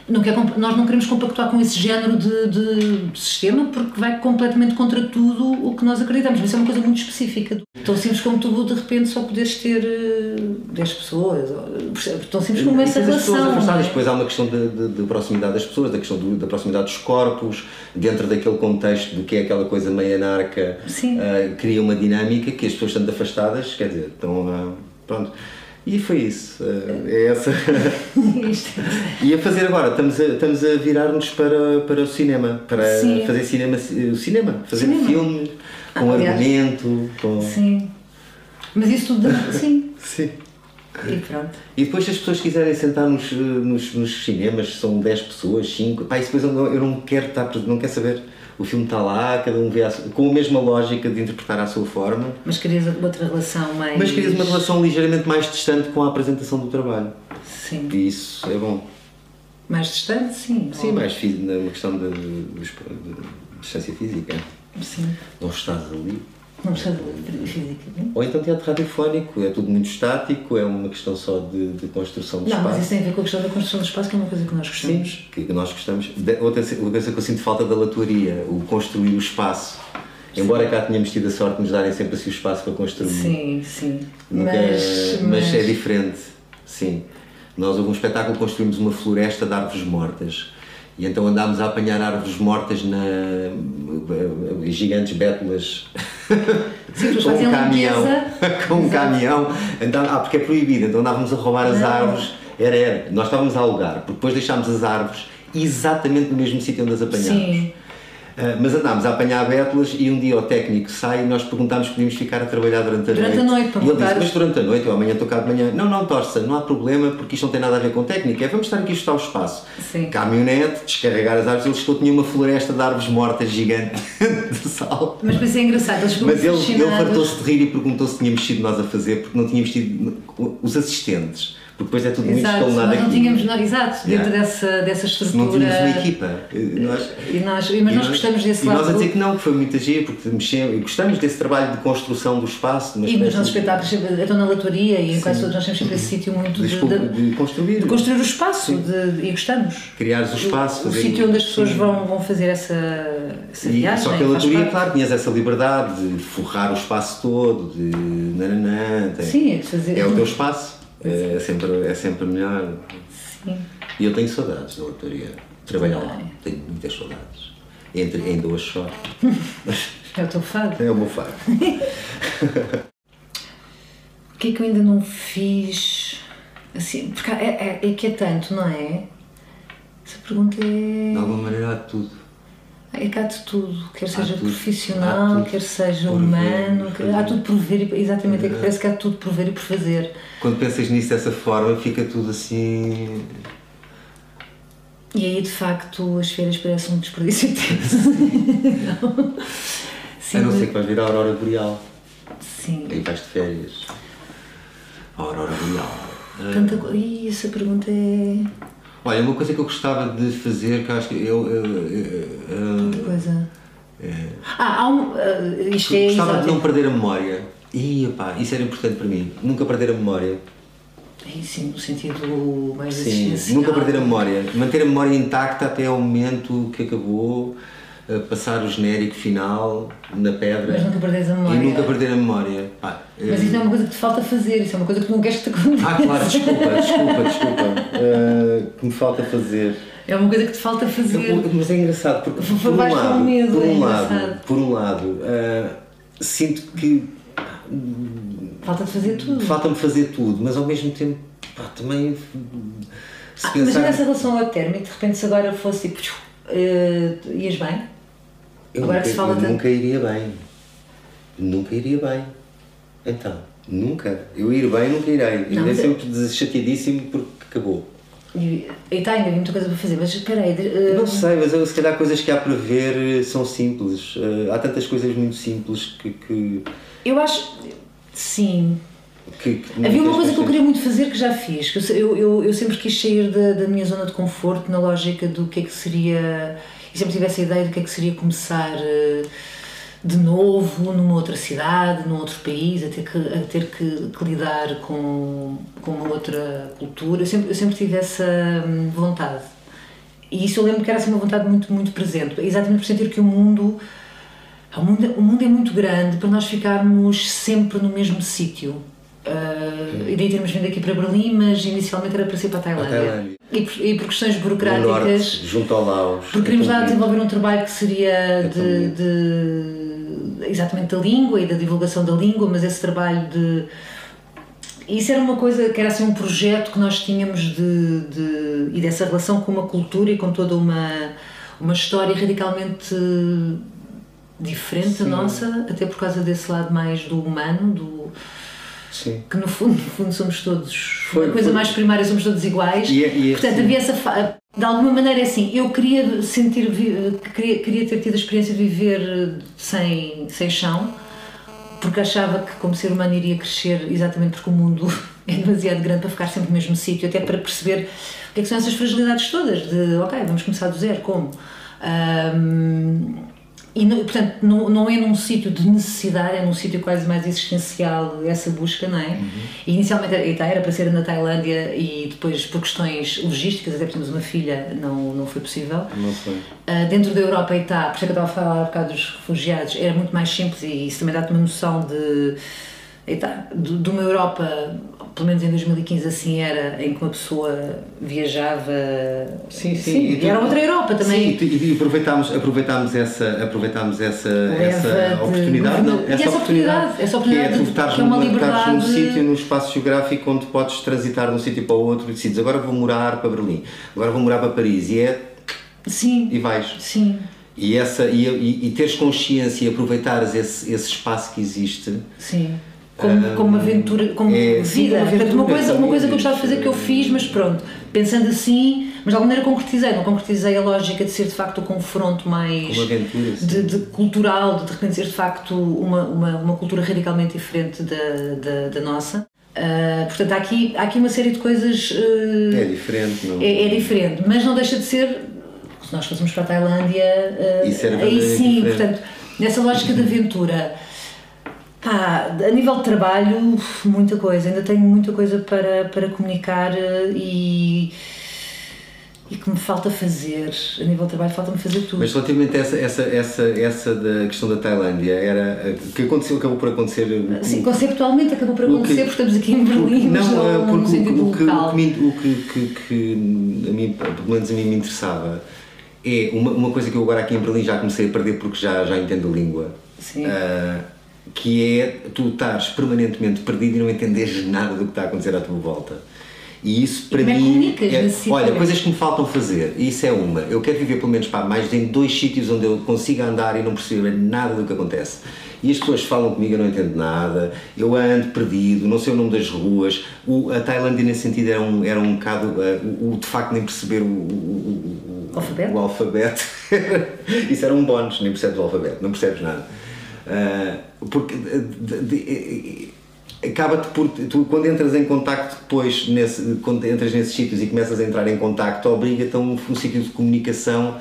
não quer, nós não queremos compactuar com esse género de, de, sistema porque vai completamente contra tudo o que nós acreditamos. Mas isso é uma coisa muito específica. Tão simples como tu, de repente, só poderes ter 10 eh, pessoas. Tão simples como essa relação. Pessoas
afastadas. É? Depois há uma questão de, de, de, proximidade das pessoas, da questão do, da proximidade dos corpos, dentro daquele contexto de que é aquela coisa meio anarca, uh, cria uma dinâmica que as pessoas estando afastadas, quer dizer, estão. Uh, pronto e foi isso. Eh, é essa. e a fazer agora, estamos a, estamos a virar-nos para, para o cinema, para Sim. fazer cinema, o cinema, fazer cinema. filmes com ah, argumento. Com...
Sim. Mas isso tudo. Sim.
Sim.
E pronto.
E depois, se as pessoas quiserem sentar nos, nos, nos cinemas, são 10 pessoas, 5, pá, isso depois eu não, eu não quero estar, não quero saber o filme está lá, cada um vê a, com a mesma lógica de interpretar à sua forma.
Mas querias outra relação mais.
Mas querias uma relação ligeiramente mais distante com a apresentação do trabalho.
Sim.
E isso é bom.
Mais distante, sim.
Sim, mais uma questão de distância física.
Sim.
Não estás ali.
Não de física.
Ou então teatro radiofónico, é tudo muito estático, é uma questão só de, de construção do
não,
espaço.
Não, mas isso tem a ver com a questão da construção do espaço, que é uma coisa que nós gostamos.
Sim, que nós gostamos. Outra coisa que eu sinto falta da latoaria, o construir o espaço. Sim. Embora cá tenhamos tido a sorte de nos darem sempre assim o espaço para construir.
Sim, sim.
Nunca, mas, mas, mas é diferente, sim. Nós, houve um espetáculo, construímos uma floresta de árvores mortas e então andámos a apanhar árvores mortas na gigantes bétulas.
Sim, com um caminhão,
com um caminhão, então, ah, porque é proibido, então andávamos a roubar as árvores, era, era, nós estávamos a alugar, porque depois deixámos as árvores exatamente no mesmo sítio onde as apanhámos. Sim. Uh, mas andámos a apanhar bétulas e um dia o técnico sai e nós perguntámos se podíamos ficar a trabalhar durante a
durante
noite.
A noite para
e ele disse, mas durante a noite, eu amanhã estou cá de manhã. Não, não, torça, não há problema porque isto não tem nada a ver com técnica, é vamos estar aqui a ajustar o espaço.
Sim.
Caminhonete, descarregar as árvores, ele estou tinha uma floresta de árvores mortas gigante de sal.
Mas depois é engraçado, eles
Mas ele, ele fartou-se de rir e perguntou se tínhamos sido nós a fazer porque não tínhamos tido os assistentes porque depois é tudo muito escalonado
aqui. Não tínhamos, não, exato, dentro yeah. dessa, dessa estrutura.
Não tínhamos uma equipa.
Nós, e nós, mas nós, gostamos desse
e
lado.
E nós a dizer que não, que foi muito agir, porque mexemos, gostamos desse trabalho de construção do espaço.
E nos nossos espetáculos, então na leitoria e em quase todos, nós temos sempre esse sítio muito
de, de, de, construir.
De construir o espaço de, e gostamos.
Criar o espaço.
O, o sítio onde as pessoas vão, vão fazer essa, essa
e,
viagem.
Só que a leitoria, claro, tinhas essa liberdade de forrar o espaço todo, de nananã.
Sim, é de fazer.
É o teu espaço. É sempre, é sempre melhor.
Sim.
E eu tenho saudades da lotaria. Trabalhar lá, tenho muitas saudades. Entre em duas só.
É o teu fado?
É o meu fado.
o que é que eu ainda não fiz? Assim, porque é, é, é que é tanto, não é? Essa pergunta é.
De alguma maneira há tudo.
É que há de tudo, quer seja tudo. profissional, quer seja humano, ver, há tudo por ver, exatamente, é. é que parece que há tudo por ver e por fazer.
Quando pensas nisso dessa forma, fica tudo assim.
E aí, de facto, as férias parecem um desperdício de tempo.
Sim, a não ser que vais vir a Aurora Boreal.
Sim.
Aí vais de férias. A Aurora Boreal.
Tanta. Ih, essa pergunta é.
Olha, uma coisa que eu gostava de fazer, que acho que eu. eu,
eu Outra coisa. É, ah, há um. Uh, isto é
gostava
exótico.
de não perder a memória. E pá, isso era importante para mim. Nunca perder a memória.
É, sim, no sentido mais
Sim, nunca perder a memória. Manter a memória intacta até ao momento que acabou passar o genérico final na pedra.
Mas nunca perdes a memória.
E nunca perder a memória.
Ah, Mas isso não é uma coisa que te falta fazer, isso é uma coisa que tu não queres que te aconteça.
Ah, claro, desculpa, desculpa, desculpa. Uh, que me falta fazer.
É uma coisa que te falta fazer.
Mas é engraçado, porque por um lado, medo, por um é lado, por um lado uh, sinto que
falta-te fazer tudo.
Falta-me fazer tudo, mas ao mesmo tempo pá, também
se ah, pensar... Mas nessa relação ao término, de repente se agora fosse tipo, uh, ias bem?
Eu Agora nunca, fala eu tanto... nunca iria bem. Nunca iria bem. Então. Nunca. Eu ir bem, nunca irei.
Não,
Irei
mas-
sempre chateadíssimo porque acabou.
E e está ainda havia muita coisa para fazer, mas espera aí. eh,
Não sei, mas eu, se calhar coisas que há para ver eh, são simples. Eh, há tantas coisas muito simples que. que,
eu acho. Sim.
que, que
Havia uma coisa que eu queria muito fazer que já fiz. que Eu, eu, eu sempre quis sair da, da minha zona de conforto na lógica do que é que seria. E sempre tive essa ideia do que é que seria começar eh, de novo numa outra cidade, num outro país, a ter que, a ter que, que lidar com, com uma outra cultura. Eu sempre, eu sempre tive essa hum, vontade. E isso eu lembro que era assim, uma vontade muito, muito presente. Exatamente por sentir que o mundo. O mundo, o mundo é muito grande para nós ficarmos sempre no mesmo sítio. Uh, e daí termos vindo aqui para Berlim, mas inicialmente era para ser para a Tailândia.
Tailândia.
E, por, e por questões
no
burocráticas.
norte, junto ao Laos.
Porque queríamos lá
É tão
desenvolver um trabalho que seria
tão
de, de- exatamente da língua e da divulgação da língua, mas esse trabalho de. Isso era uma coisa que era assim um projeto que nós tínhamos de, de- e dessa relação com uma cultura e com toda uma, uma história radicalmente diferente da
Sim.
nossa, até por causa desse lado mais do humano, do,
Sim.
que no fundo, no fundo somos todos
Foi-
uma coisa
foi-
mais primária, somos todos iguais.
E é- e é
Portanto,
assim-
havia essa. De alguma maneira é assim, eu queria sentir, queria, queria ter tido a experiência de viver eh, sem, sem chão, porque achava que como ser humano iria crescer exatamente porque o mundo é demasiado grande para ficar sempre no mesmo sítio, até para perceber o que é que são essas fragilidades todas, de ok, vamos começar do zero, como? Ahm, e, portanto, não, não é num sítio de necessidade, é num sítio quase mais existencial essa busca, não é? E inicialmente era, era para ser na Tailândia e depois, por questões logísticas, até porque temos uma filha, não, não foi possível.
Não sei.
Uh, dentro da Europa e está, por isso é que eu estava a falar há bocado dos refugiados, era muito mais simples e isso também dá-te uma noção de, de, uma Europa, pelo menos em 2015 assim era, em que uma pessoa viajava.
Sim, sim.
e era outra Europa também.
Sim, e, aproveitámos, aproveitámos essa, aproveitámos essa, essa
de
oportunidade, não,
governo- e essa oportunidade, essa oportunidade
que é tu
é
estares num
liberdade-
sítio, num espaço geográfico onde podes transitar de um sítio para o outro e decides agora vou morar para Berlim, agora vou morar para Paris e é
Sim,
e vais.
sim,
E, essa, e, e, e teres consciência e aproveitares esse, esse espaço que existe
sim. Como, como uma aventura, como
é, sim,
vida.
uma
Portanto, uma coisa, uma coisa que eu gostava de fazer que eu fiz, mas pronto, pensando assim, mas de alguma maneira concretizei, não concretizei a lógica de ser de facto o confronto mais
aventura, sim.
de, de cultural, de de repente ser de facto uma, uma, uma cultura radicalmente diferente da, da, da nossa. Ah, portanto, há aqui, há aqui uma série de coisas. ah,
é diferente, não
é, é diferente, mas não deixa de ser. Se nós fôssemos para a Tailândia,
era
aí sim,
diferente.
portanto, nessa lógica de aventura. Pá, a nível de trabalho, muita coisa, ainda tenho muita coisa para, para comunicar eh, e, e que me falta fazer. A nível de trabalho, falta-me fazer tudo.
Mas relativamente a essa, essa, essa, essa da questão da Tailândia, era, o que aconteceu, acabou por acontecer. o-
Sim, conceptualmente acabou por
o que-
acontecer, porque estamos aqui em Berlim,
Não,
não, no
porque o,
sentido
o que,
local.
o, que, o que, que, que a mim, pelo menos a mim me interessava é uma, uma coisa que eu agora aqui em Berlim já comecei a perder porque já, já entendo a língua.
Sim.
Ah, que é tu estás permanentemente perdido e não entenderes nada do que está a acontecer à tua volta. E isso para
é que
mim. é- olha, coisas que me faltam fazer. E isso é uma. Eu quero viver pelo menos pá, mais em dois sítios onde eu consiga andar e não perceber nada do que acontece. E as pessoas falam comigo, eu não entendo nada, eu ando perdido, não sei o nome das ruas. O, a Tailândia, nesse sentido, era um, era um bocado. ah, o, o de facto nem perceber o, o- o- o-
Alfabeto?
o alfabeto. Isso era um bónus, nem percebes o alfabeto, não percebes nada. Ah, porque de- de- de- acaba-te por. Tu, quando entras em contacto depois, nesse, quando entras nesses sítios e começas a entrar em contacto, obriga-te a um, um sítio de comunicação.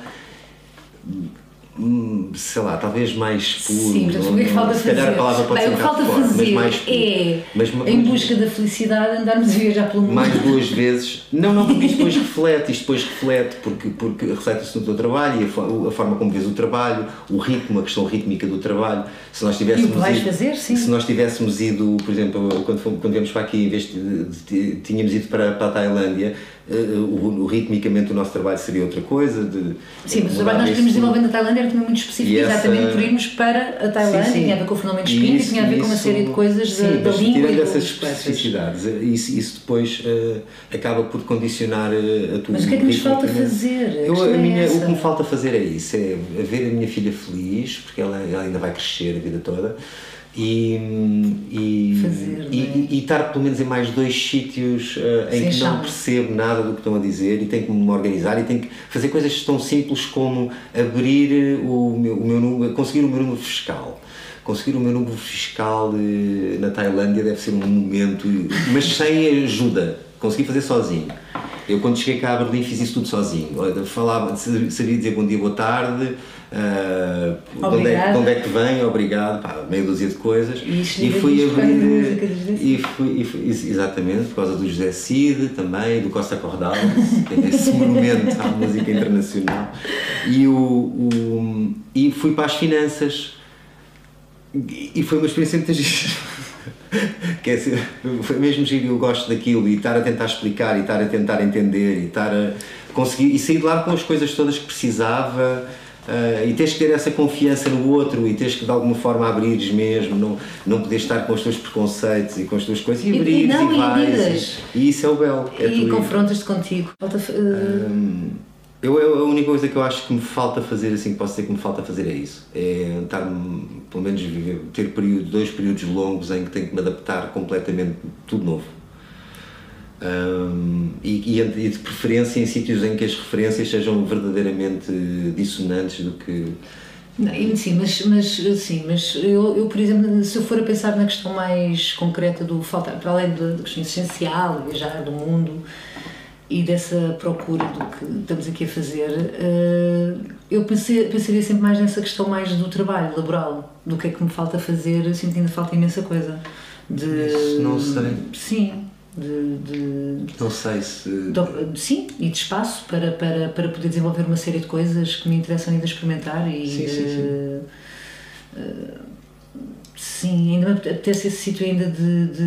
Hum, Sei lá, talvez mais puro.
Sim,
não-
o que é falta fazer?
calhar a palavra pode
Bem,
ser
o que falta
forte, mas
fazer
mais puro.
é,
Mas-
em
mas-
busca da felicidade, andarmos a viajar pelo mundo.
mais duas vezes. Não, não, porque isto depois reflete, isto depois reflete, porque, porque reflete-se no teu trabalho e a, a forma como vês o trabalho, o ritmo, a questão rítmica do trabalho. Se nós tivéssemos
E o que vais
ido,
fazer, sim.
Se nós tivéssemos ido, por exemplo, quando, fomos, quando viemos para aqui, em vez de, de- de- tínhamos ido para, para a Tailândia, o, o ritmicamente o nosso trabalho seria outra coisa. De,
Sim, mas o trabalho que nós queríamos desenvolver na Tailândia era também muito específico,
essa-
exatamente por irmos para a Tailândia,
Sim, sim.
tinha a ver com o fenómeno
E
espírito,
isso-
tinha a ver com uma série de coisas
sim,
da, da língua
tirando essas especificidades, eh, isso, isso depois eh, acaba por condicionar eh, a tua
Mas o que é que nos falta fazer?
Eu, a
é
minha, o que me falta fazer é isso, é ver a minha filha feliz, porque ela, ela ainda vai crescer a vida toda, e, e,
Fazer,
e,
é?
e- estar pelo menos em mais dois sítios eh, em
Sem
que não percebo nada do que estão a dizer e tenho que me organizar e tenho que fazer coisas tão simples como abrir o meu, o meu número, conseguir o meu número fiscal. Conseguir o meu número fiscal eh, na Tailândia deve ser um momento, mas sem ajuda, consegui fazer sozinho. Eu quando cheguei cá a Berlim fiz isso tudo sozinho. Falava, sabia dizer bom dia, boa tarde, ah, de, onde é, de onde é que vem, obrigado, pá, meia dúzia de coisas.
E
E fui abrir. E fui, e fui- ex- exatamente, por causa do José Cid também, do Costa Cordal, esse monumento à música internacional. E, o, o- e fui para as finanças. E foi uma experiência muito gira. Quer dizer, foi mesmo giro, eu gosto daquilo e estar a tentar explicar e estar a tentar entender e estar a conseguir e sair de lá com as coisas todas que precisava ah, e tens que ter essa confiança no outro e tens que de alguma forma abrires mesmo, não, não poder estar com os teus preconceitos e com as tuas coisas e
E- e
abrires
não,
e, vais. E, e isso é o belo. É
e confrontas-te contigo. Falta, eh,
Eu, eu- a única coisa que eu acho que me falta fazer, assim, que posso dizer que me falta fazer é isso. É estar, pelo menos, viver- ter período, dois períodos longos em que tenho que me adaptar completamente, tudo novo. Hum, e, e, de preferência em sítios em que as referências sejam verdadeiramente dissonantes do que.
Não, sim, mas, mas, sim, mas eu, eu, por exemplo, se eu for a pensar na questão mais concreta do falta, para além da questão essencial, viajar do mundo e dessa procura do que estamos aqui a fazer, eh, eu pensei, pensaria sempre mais nessa questão mais do trabalho laboral, do que é que me falta fazer, eu sinto que ainda falta imensa coisa. De,
Isso não sei.
Sim, de, de,
Não sei se.
de- sim, e de espaço para, para, para poder desenvolver uma série de coisas que me interessam ainda experimentar e
Sim, sim, sim.
eh, sim, ainda me apetece esse sítio ainda de, de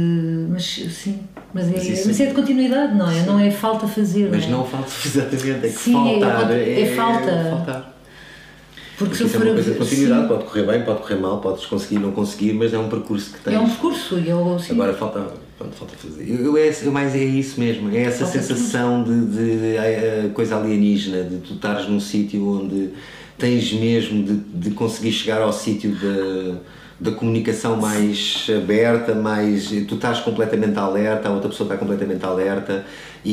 mas sim, mas é,
Mas
mas,
isso-
é de continuidade, não é? Não é falta fazer,
Mas
é?
não falta exatamente, é que
Sim, é
faltar.
falta- é falta.
faltar.
Porque se
Porque é
for
uma
a
coisa de continuidade,
sim,
pode correr bem, pode correr mal, podes conseguir, não conseguir, mas é um percurso que tens.
é um percurso e eu sim,
Agora falta, pronto, falta fazer. Eu, eu, é, eu mais é isso mesmo, é essa
Falta
sensação de, de, de, coisa alienígena, de tu estares num sítio onde tens mesmo de, de conseguir chegar ao sítio da, da comunicação mais aberta, mais. tu estás completamente alerta, a outra pessoa está completamente alerta e,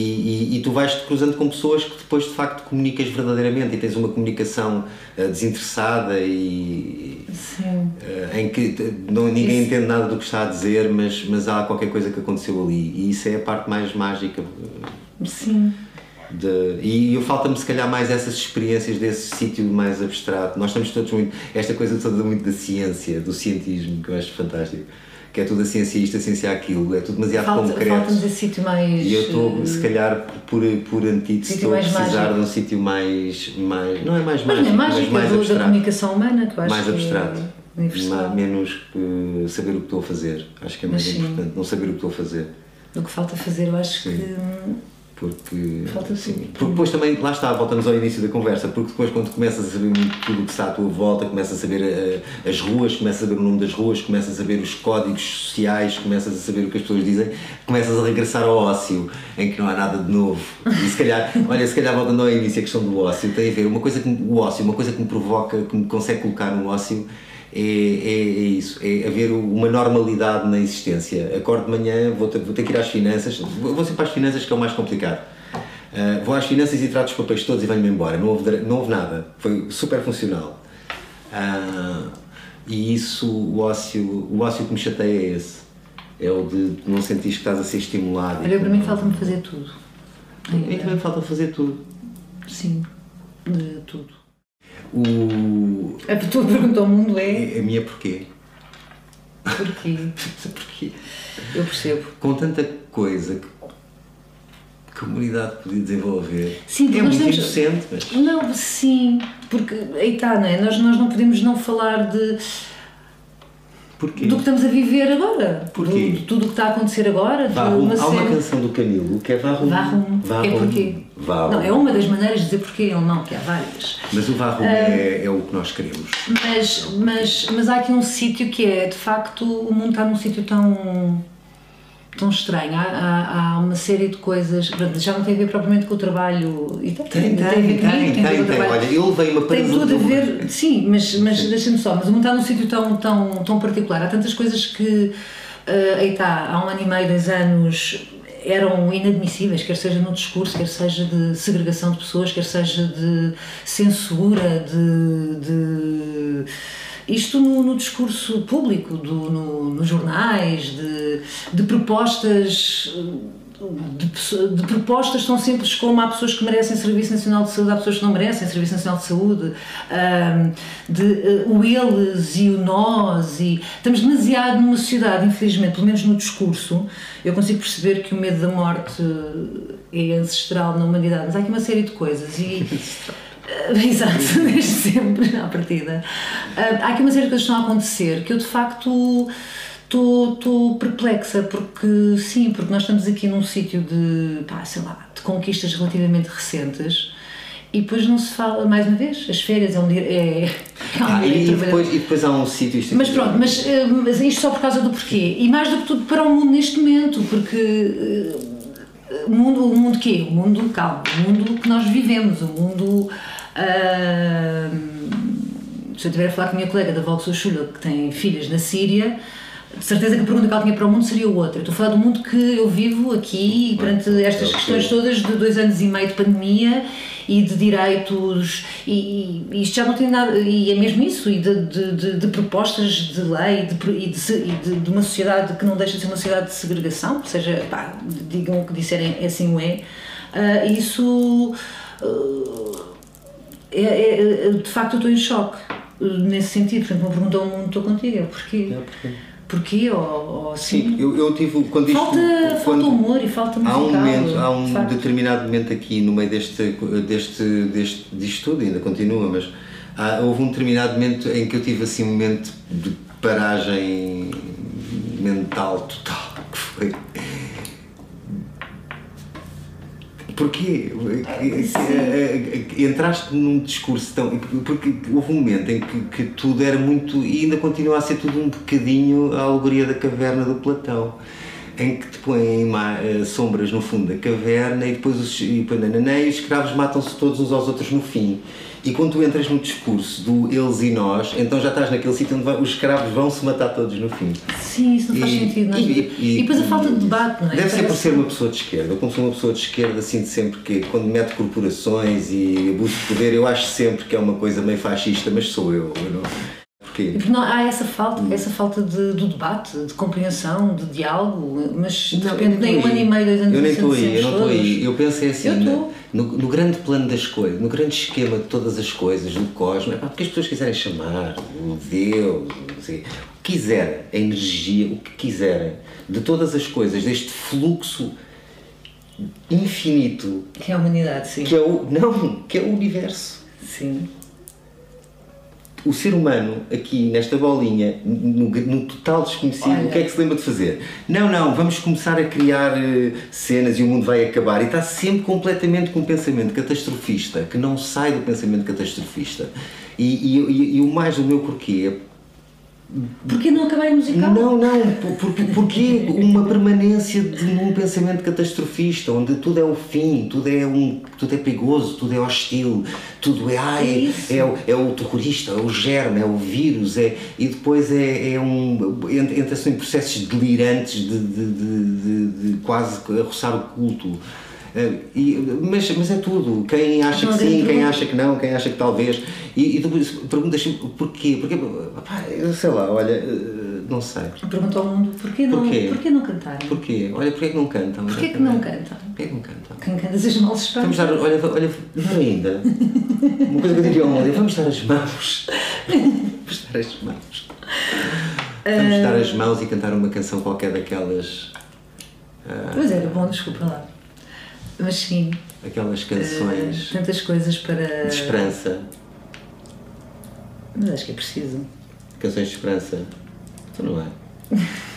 e, e tu vais-te cruzando com pessoas que depois de facto comunicas verdadeiramente e tens uma comunicação eh, desinteressada e,
sim.
eh, em que não, ninguém
Isso.
entende nada do que está a dizer, mas, mas há qualquer coisa que aconteceu ali e isso é a parte mais mágica. eh,
sim.
De, e falta-me se calhar mais essas experiências desse sítio mais abstrato. Nós estamos todos muito. Esta coisa toda muito da ciência, do cientismo, que eu acho fantástico. Que é tudo a ciência isto, a ciência aquilo, é tudo demasiado
Falta,
concreto.
falta-nos esse sítio mais.
E eu estou,
eh,
se calhar, por, por antítese, estou a precisar
mágico.
de um sítio mais, mais. Não é mais
Mas
mágico,
é mágico,
mas mais
é do- da
abstrato.
comunicação humana, eu acho
mais
que
abstrato.
é
menos que saber o que estou a fazer. Acho que é mais
Mas sim.
importante não saber o que estou a fazer.
O que falta fazer, eu acho
Sim.
que.
Porque,
Falta
sim, porque depois também, lá está, voltamos ao início da conversa, porque depois quando começas a saber tudo o que está à tua volta, começas a saber eh, as ruas, começas a saber o nome das ruas, começas a saber os códigos sociais, começas a saber o que as pessoas dizem, começas a regressar ao ócio, em que não há nada de novo. E se calhar, olha, se calhar voltando ao início a questão do ócio, tem a ver, uma coisa que o ócio, uma coisa que me provoca, que me consegue colocar no ócio, é, é, é isso, é haver uma normalidade na existência. Acordo de manhã, vou ter, vou ter que ir às finanças, vou vou sempre as finanças que é o mais complicado. Uh, vou às finanças e trato os papéis todos e venho-me embora. Não houve, não houve nada. Foi super funcional. Uh, e isso, o ócio, o ócio que me chateia é esse. É o de não sentir que estás a ser estimulado.
Olha, para mim falta-me fazer tudo.
A mim também falta fazer tudo.
Sim, de tudo.
O,
A tua pergunta ao mundo é
a minha porquê?
porquê?
porquê?
Eu percebo.
Com tanta coisa que a comunidade podia desenvolver.
Sim,
é muito
temos-
inocente, mas.
Não, sim, porque aí está, não é? Nós, nós não podemos não falar de,
Porquê?
do que estamos a viver agora.
Porquê?
Do- De, tudo o que está a acontecer agora.
rumo. Há uma
série-
canção do Camilo que é rumo.
Vá é porquê?
Vá
Não, é uma das maneiras de dizer porquê em alemão, que há várias.
Mas o Vá rumo é, é o que nós queremos.
Mas, mas, mas há aqui um sítio que é, de facto, o mundo está num sítio tão, tão estranho. Há, há, há, uma série de coisas, já não tem a ver propriamente com o trabalho.
E tem, tem, tem, tem, tem, tem, tem, tem. Olha, eu levei uma
Tem tudo a ver, sim, mas, mas deixa-me só, mas o mundo está num sítio tão, tão, tão particular. Há tantas coisas que, uh, aí está, há um ano e meio, dois anos, eram inadmissíveis, quer seja no discurso, quer seja de segregação de pessoas, quer seja de censura, de, de isto no, no discurso público, do, no, nos jornais, de, de propostas de, de, propostas tão simples como há pessoas que merecem Serviço Nacional de Saúde, há pessoas que não merecem Serviço Nacional de Saúde, um, de, uh, o eles e o nós, e estamos demasiado numa sociedade, infelizmente, pelo menos no discurso, eu consigo perceber que o medo da morte é ancestral na humanidade, mas há aqui uma série de coisas e Exato, desde sempre, à partida. Uh, há aqui uma série de coisas que estão a acontecer que eu de facto estou perplexa, porque sim, porque nós estamos aqui num sítio de, pá, sei lá, de conquistas relativamente recentes e depois não se fala, mais uma vez, as férias é um dia. É, é
ah, e, depois, e depois há um sítio.
Mas pronto, mas, eh, mas isto só por causa do porquê. E mais do que tudo para o mundo neste momento, porque eh, o mundo, o mundo quê? O mundo, calma, o mundo que nós vivemos, o mundo se eu estiver a falar com a minha colega da Volkshochschule que tem filhas na Síria, de certeza que a pergunta que ela tinha para o mundo seria outra. Eu estou a falar do mundo que eu vivo aqui perante estas questões todas de dois anos e meio de pandemia e de direitos e, e isto já não tem nada e é mesmo isso e de, de, de, de propostas de lei de, e, de, de, uma sociedade que não deixa de ser uma sociedade de segregação seja pá, digam o que disserem assim o é. Uh, isso uh, é, é, é, de facto eu estou em choque eh, nesse sentido. Portanto, uma pergunta ao mundo estou contigo, é porquê? É porquê? Porquê? Ou, ou assim?
Sim, eu, eu tive. Quando
falta,
isto,
falta humor e falta musical.
Há um, momento, há um de determinado momento aqui no meio deste, deste, deste, disto tudo, ainda continua, mas há, houve um determinado momento em que eu tive assim um momento de paragem mental total, que foi Porquê? Entraste num discurso tão. Porque houve um momento em que, que, tudo era muito. e ainda continua a ser tudo um bocadinho a alegoria da caverna do Platão. Em que te põem eh, sombras no fundo da caverna e depois os, e, e os escravos matam-se todos uns aos outros no fim. E quando tu entras no discurso do eles e nós, então já estás naquele sítio onde vai, os escravos vão se matar todos no fim.
Sim, isso não faz sentido. Não. É? E, e, e, depois a falta de debate, não é?
Deve ser por ser uma pessoa de esquerda. Eu, como sou uma pessoa de esquerda, sinto sempre que quando mete corporações e abuso de poder, eu acho sempre que é uma coisa meio fascista, mas sou eu. eu não...
Porquê? Porque não, há essa falta, hum. essa falta de, do debate, de compreensão, de diálogo, mas de não, repente nem um ano e meio, dois anos
Eu nem estou aí, eu não estou aí. Eu penso é assim, no, no, grande plano das coisas, no grande esquema de todas as coisas, do cosmos, é porque as pessoas quiserem chamar, o Deus, o que quiserem, a energia, o que quiserem, de todas as coisas, deste fluxo infinito.
Que é a humanidade, sim.
Que é o, não, que é o universo.
Sim
o ser humano, aqui nesta bolinha, no, no total desconhecido, Olha. o que é que se lembra de fazer? Não, não, vamos começar a criar uh, cenas e o mundo vai acabar. E está sempre completamente com um pensamento catastrofista, que não sai do pensamento catastrofista. E, e, e, e o mais do meu porquê é
Porquê não acabar em musical?
Não, não, porque, porque uma permanência de um pensamento catastrofista, onde tudo é o fim, tudo é, um, tudo é perigoso, tudo é hostil, tudo é, ai, é, é, é, o terrorista, é o germe, é o vírus, é, e depois é, é um. entra-se em processos delirantes de, de, de, de, quase roçar o culto. E, mas, mas é tudo. Quem acha que sim, quem acha que não, quem acha que talvez. E, e depois perguntas porquê? Porquê? Pá, sei lá, olha, eh, não sei.
Perguntou ao mundo porquê não, porquê? não cantarem?
Porquê? Olha, porquê que não cantam?
Porquê que não cantam?
Porquê que não cantam?
Quem canta as mãos
Vamos dar, olha, olha, não ainda. Uma coisa que eu diria ao mundo é vamos dar as mãos. vamos dar as mãos. Vamos dar as mãos e cantar uma canção qualquer daquelas.
Uh, pois era bom, desculpa lá. Mas sim.
Aquelas canções.
Uh, tantas coisas para.
De esperança.
Mas acho que é preciso.
Canções de esperança. Tu não é?